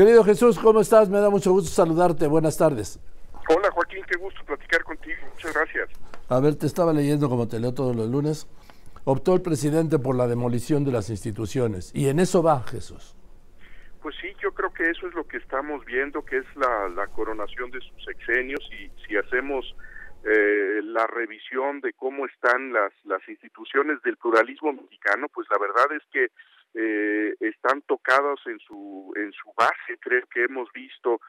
Querido Jesús, ¿cómo estás? Me da mucho gusto saludarte. Buenas tardes. Hola Joaquín, qué gusto platicar contigo. Muchas gracias. A ver, te estaba leyendo como te leo todos los lunes. Optó el presidente por la demolición de las instituciones. Y en eso va Jesús. Pues sí, yo creo que eso es lo que estamos viendo, que es la, coronación de sus sexenios y si hacemos eh, la revisión de cómo están las, las instituciones del pluralismo mexicano, pues la verdad es que eh, están tocados en su, en su base. Creo que hemos visto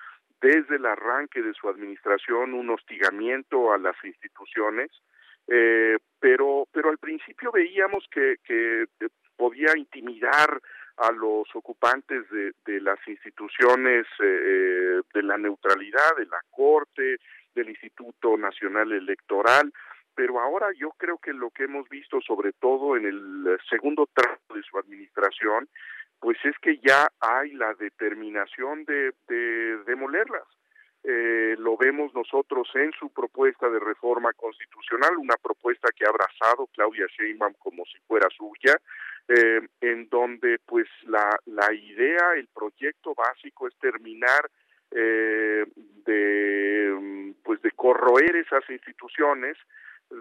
desde el arranque de su administración un hostigamiento a las instituciones, eh, pero, pero al principio veíamos que, que podía intimidar a los ocupantes de, de las instituciones eh, de la neutralidad, de la Corte, del Instituto Nacional Electoral, pero ahora yo creo que lo que hemos visto, sobre todo en el segundo trato de su administración, pues es que ya hay la determinación de, de demolerlas. Eh, lo vemos nosotros en su propuesta de reforma constitucional, una propuesta que ha abrazado Claudia Sheinbaum como si fuera suya, eh, en donde pues la, la idea, el proyecto básico es terminar eh, de pues de corroer esas instituciones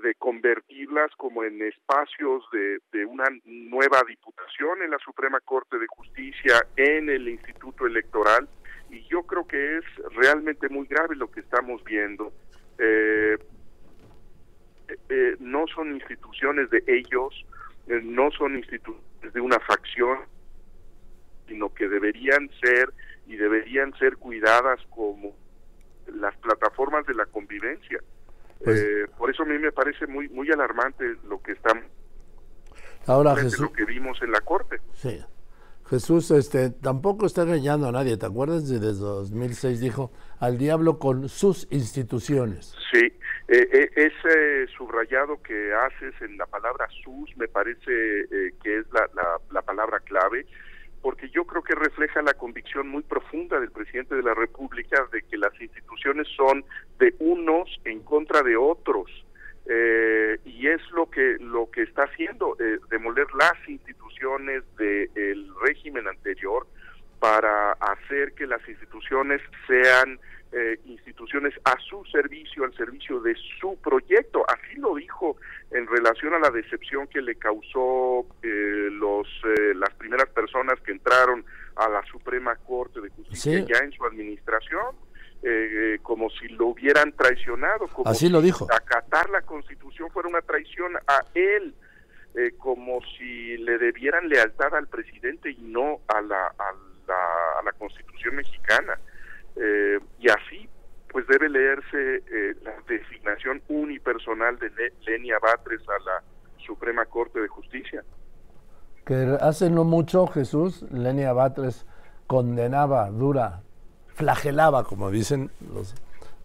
de convertirlas como en espacios de, de, una nueva diputación en la Suprema Corte de Justicia, en el Instituto Electoral, y yo creo que es realmente muy grave lo que estamos viendo. Eh, eh, no son instituciones de ellos, eh, no son instituciones de una facción, sino que deberían ser y deberían ser cuidadas como las plataformas de la convivencia. Pues eh, por eso a mí me parece muy muy alarmante lo que estamos ahora Jesús, lo que vimos en la corte. Sí. Jesús este tampoco está engañando a nadie, ¿te acuerdas? Desde 2006 dijo al diablo con sus instituciones. Sí, eh, eh, ese subrayado que haces en la palabra sus me parece que es la, la, la palabra clave porque yo creo que refleja la convicción muy profunda del presidente de la República de que las instituciones son de unos en contra de otros. Eh, y es lo que lo que está haciendo eh, demoler las instituciones del régimen anterior para hacer que las instituciones sean eh, instituciones a su servicio, al servicio de su proyecto. Así lo dijo en relación a la decepción que le causó eh, los eh, las primeras personas que entraron a la Suprema Corte de Justicia ya en su administración. como si lo hubieran traicionado, como Así lo dijo. acatar la Constitución fuera una traición a él, como si le debieran lealtad al presidente y no a la, a la, a la Constitución mexicana. Eh, y así pues debe leerse eh, la designación unipersonal de Lenia Batres a la Suprema Corte de Justicia. Que hace no mucho Jesús, Lenia Batres condenaba, dura, flagelaba, como dicen los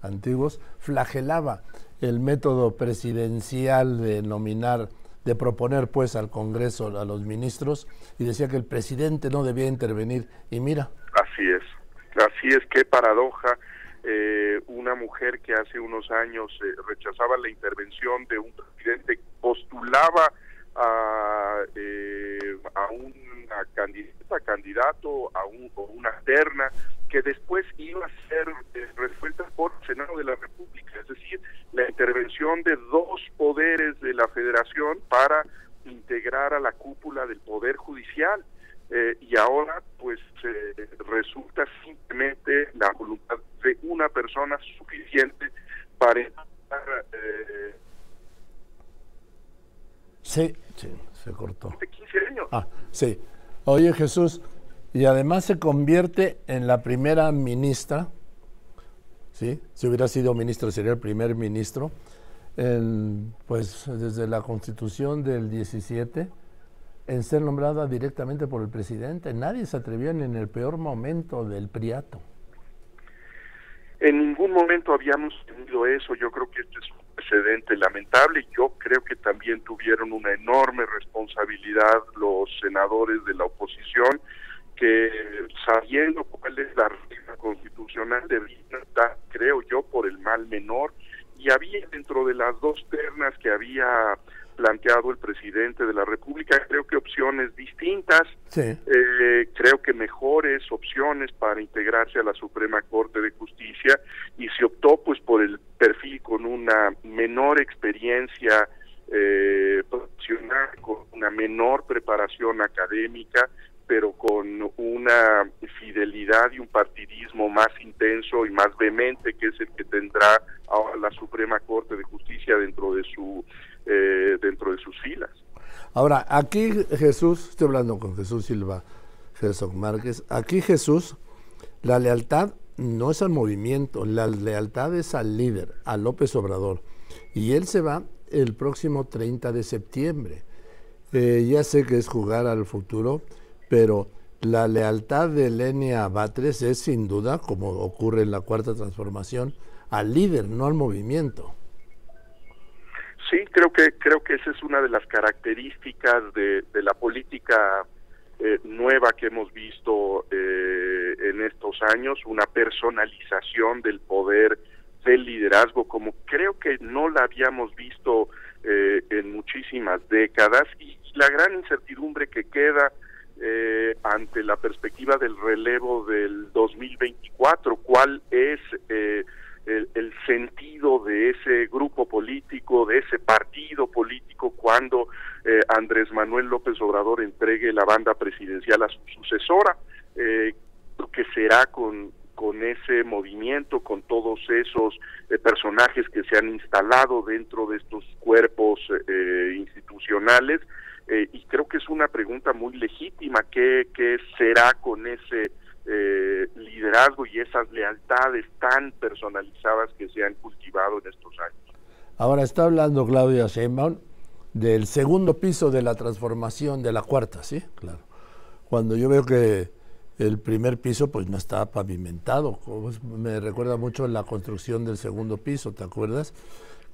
antiguos, flagelaba el método presidencial de nominar, de proponer pues al Congreso a los ministros y decía que el presidente no debía intervenir. Y mira. Así es. Así es que paradoja eh, una mujer que hace unos años eh, rechazaba la intervención de un presidente, postulaba a, eh, a una candidata, candidato, a, un, una terna, que después iba a ser resuelta por el Senado de la República, es decir, la intervención de dos poderes de la Federación para integrar a la cúpula del Poder Judicial. Eh, y ahora pues eh, resulta simplemente la voluntad de una persona suficiente para eh, sí, sí, se cortó. 15 años. Ah, sí. Oye Jesús, y además se convierte en la primera ministra, ¿sí? Si hubiera sido ministro sería el primer ministro, en, pues desde la constitución del 17 en ser nombrada directamente por el presidente. Nadie se atrevió ni en el peor momento del priato. En ningún momento habíamos tenido eso. Yo creo que este es un precedente lamentable. Yo creo que también tuvieron una enorme responsabilidad los senadores de la oposición que sabiendo cuál es la regla constitucional debían estar, creo yo, por el mal menor. Y había dentro de las dos ternas que había planteado el presidente de la República. Creo que opciones distintas. Sí. Eh, creo que mejores opciones para integrarse a la Suprema Corte de Justicia y se optó pues por el perfil con una menor experiencia eh, profesional, con una menor preparación académica, pero con una fidelidad y un partidismo más intenso y más vehemente que es el que tendrá ahora la Suprema Corte de Justicia dentro de su eh, dentro de sus filas. Ahora, aquí Jesús, estoy hablando con Jesús Silva Jesús Márquez, aquí Jesús, la lealtad no es al movimiento, la lealtad es al líder, a López Obrador. Y él se va el próximo 30 de septiembre. Eh, ya sé que es jugar al futuro, pero la lealtad de Lenia Batres es sin duda, como ocurre en la cuarta transformación, al líder, no al movimiento. Sí, creo que creo que esa es una de las características de, la política eh, nueva que hemos visto eh, en estos años, una personalización del poder del liderazgo como creo que no la habíamos visto eh, en muchísimas décadas y la gran incertidumbre que queda ante la perspectiva del relevo del 2024, cuál es el, sentido de ese grupo político, de ese partido político, cuando eh, Andrés Manuel López Obrador entregue la banda presidencial a su sucesora, eh, que será con, con ese movimiento, con todos esos eh, personajes que se han instalado dentro de estos cuerpos eh, y creo que es una pregunta muy legítima, ¿qué, qué será con ese eh, liderazgo y esas lealtades tan personalizadas que se han cultivado en estos años. Ahora está hablando Claudia Sheinbaum del segundo piso de la transformación de la cuarta, ¿sí? Claro. Cuando yo veo que el primer piso pues no está pavimentado, me recuerda mucho la construcción del segundo piso, ¿te acuerdas?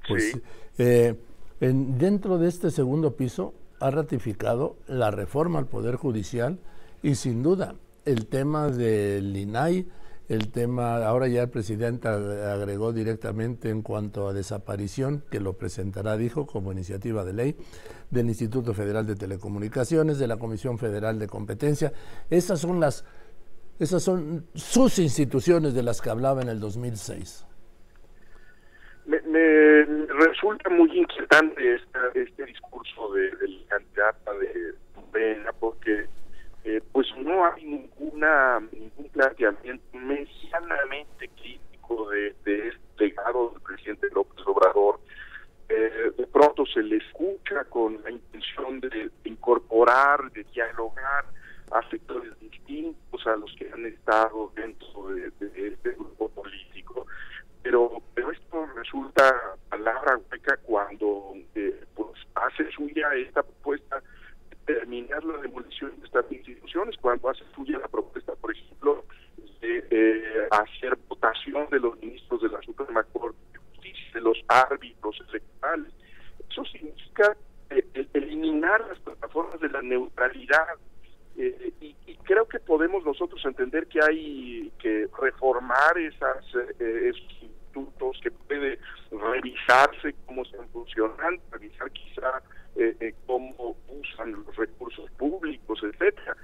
Pues eh, en, dentro de este segundo piso ha ratificado la reforma al Poder Judicial y sin duda el tema del INAI, el tema, ahora ya el presidente agregó directamente en cuanto a desaparición, que lo presentará, dijo, como iniciativa de ley, del Instituto Federal de Telecomunicaciones, de la Comisión Federal de Competencia. Esas son las, esas son sus instituciones de las que hablaba en el 2006. Me, resulta muy inquietante este discurso de, del candidato de Pena, porque eh, pues no hay ninguna ningún planteamiento medianamente crítico de, de este legado del presidente López Obrador. Eh, de pronto se le escucha con la intención de, incorporar, de dialogar a sectores distintos a los que han estado dentro de, este grupo político. Pero, resulta palabra hueca cuando eh, pues hace suya esta propuesta terminar la demolición de estas instituciones cuando hace suya la propuesta, por ejemplo, de eh, hacer votación de los ministros de la Suprema Corte de Justicia, de los árbitros electorales. Eso significa eh, eliminar las plataformas de la neutralidad. Y, creo que podemos nosotros entender que hay que reformar esas, esos revisarse cómo están funcionando, revisar quizá cómo usan los recursos públicos, etcétera.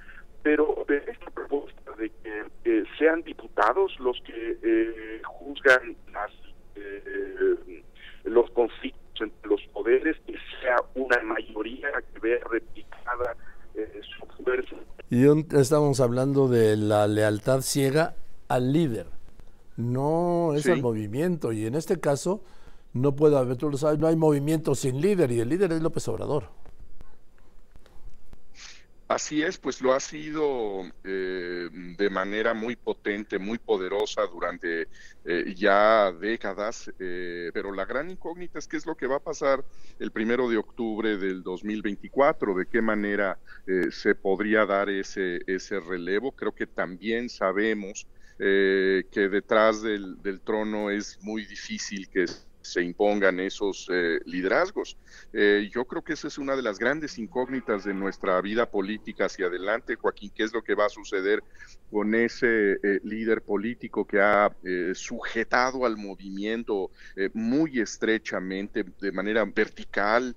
Pero de esta propuesta de que eh, sean diputados los que eh, juzgan las, eh, los conflictos entre los poderes, que sea una mayoría que vea replicada su fuerza. Y estamos hablando de la lealtad ciega al líder, no es al movimiento. Y en este caso, no puede haber, tú lo sabes, no hay movimiento sin líder y el líder es López Obrador. Así es, pues lo ha sido eh, de manera muy potente, muy poderosa durante eh, ya décadas, eh, pero la gran incógnita es qué es lo que va a pasar el primero de octubre del 2024, de qué manera se podría dar ese, ese relevo. Creo que también sabemos que detrás del, del trono es muy difícil que se impongan esos eh, liderazgos. Eh, yo creo que esa es una de las grandes incógnitas de nuestra vida política hacia adelante, Joaquín, qué es lo que va a suceder con ese eh, líder político que ha sujetado al movimiento muy estrechamente, de manera vertical,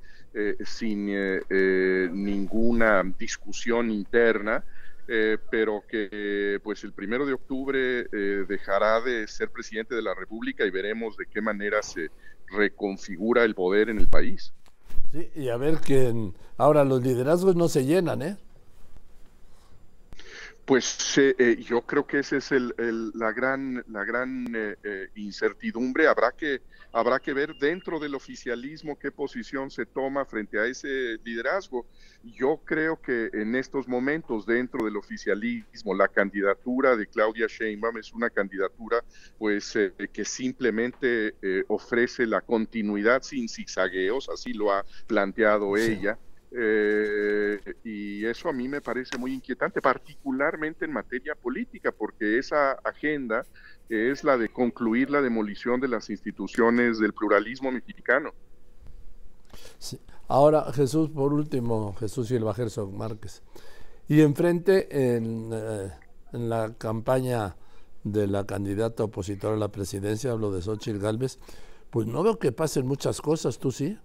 sin ninguna discusión interna. Eh, pero que pues el primero de octubre eh, dejará de ser presidente de la República y veremos de qué manera se reconfigura el poder en el país. Sí, y a ver que ahora los liderazgos no se llenan, ¿eh? Pues eh, yo creo que esa es el, la gran, la gran eh, eh, incertidumbre. Habrá que, habrá que ver dentro del oficialismo qué posición se toma frente a ese liderazgo. Yo creo que en estos momentos dentro del oficialismo la candidatura de Claudia Sheinbaum es una candidatura pues que simplemente ofrece la continuidad sin zigzagueos, así lo ha planteado ella. Eh, y eso a mí me parece muy inquietante, particularmente en materia política, porque esa agenda es la de concluir la demolición de las instituciones del pluralismo mexicano. Ahora, Jesús, por último, Jesús Silva Gerson Márquez. Y enfrente, en, eh, en la campaña de la candidata opositora a la presidencia, hablo de Xochitl Galvez, pues no veo que pasen muchas cosas, ¿tú sí?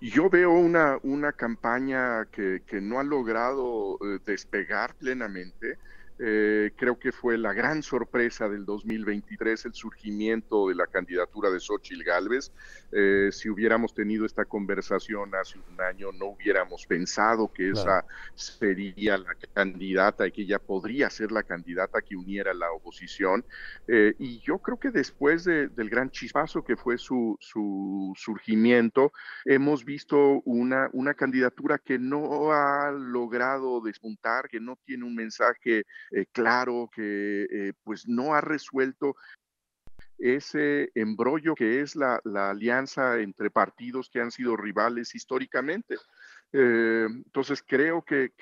Yo veo una, una campaña que, que no ha logrado eh, despegar plenamente. Eh, creo que fue la gran sorpresa del 2023 el surgimiento de la candidatura de Xochitl Galvez. Eh, si hubiéramos tenido esta conversación hace un año, no hubiéramos pensado que esa sería la candidata y que ella podría ser la candidata que uniera la oposición. Eh, y yo creo que después del gran chispazo que fue su, su surgimiento, hemos visto una, una candidatura que no ha logrado despuntar, que no tiene un mensaje eh, claro, que eh, pues no ha resuelto ese embrollo que es la, alianza entre partidos que han sido rivales históricamente. Eh, entonces creo que,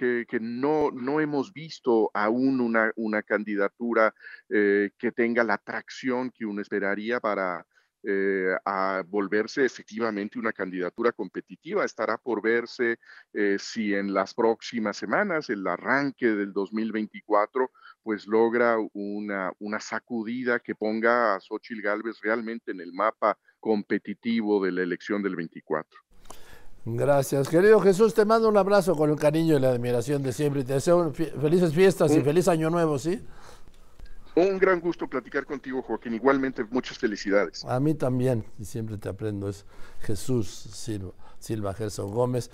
no, no, hemos visto aún una, una candidatura que tenga la atracción que uno esperaría para, eh, a volverse efectivamente una candidatura competitiva. Estará por verse eh, si en las próximas semanas, el arranque del 2024, pues logra una, una sacudida que ponga a Xochitl Galvez realmente en el mapa competitivo de la elección del 24. Gracias, querido Jesús. Te mando un abrazo con el cariño y la admiración de siempre. Te deseo felices fiestas y feliz año nuevo, ¿sí? Un gran gusto platicar contigo, Joaquín. Igualmente, muchas felicidades. A mí también, y siempre te aprendo, es Jesús Silva, Silva Gerson Gómez.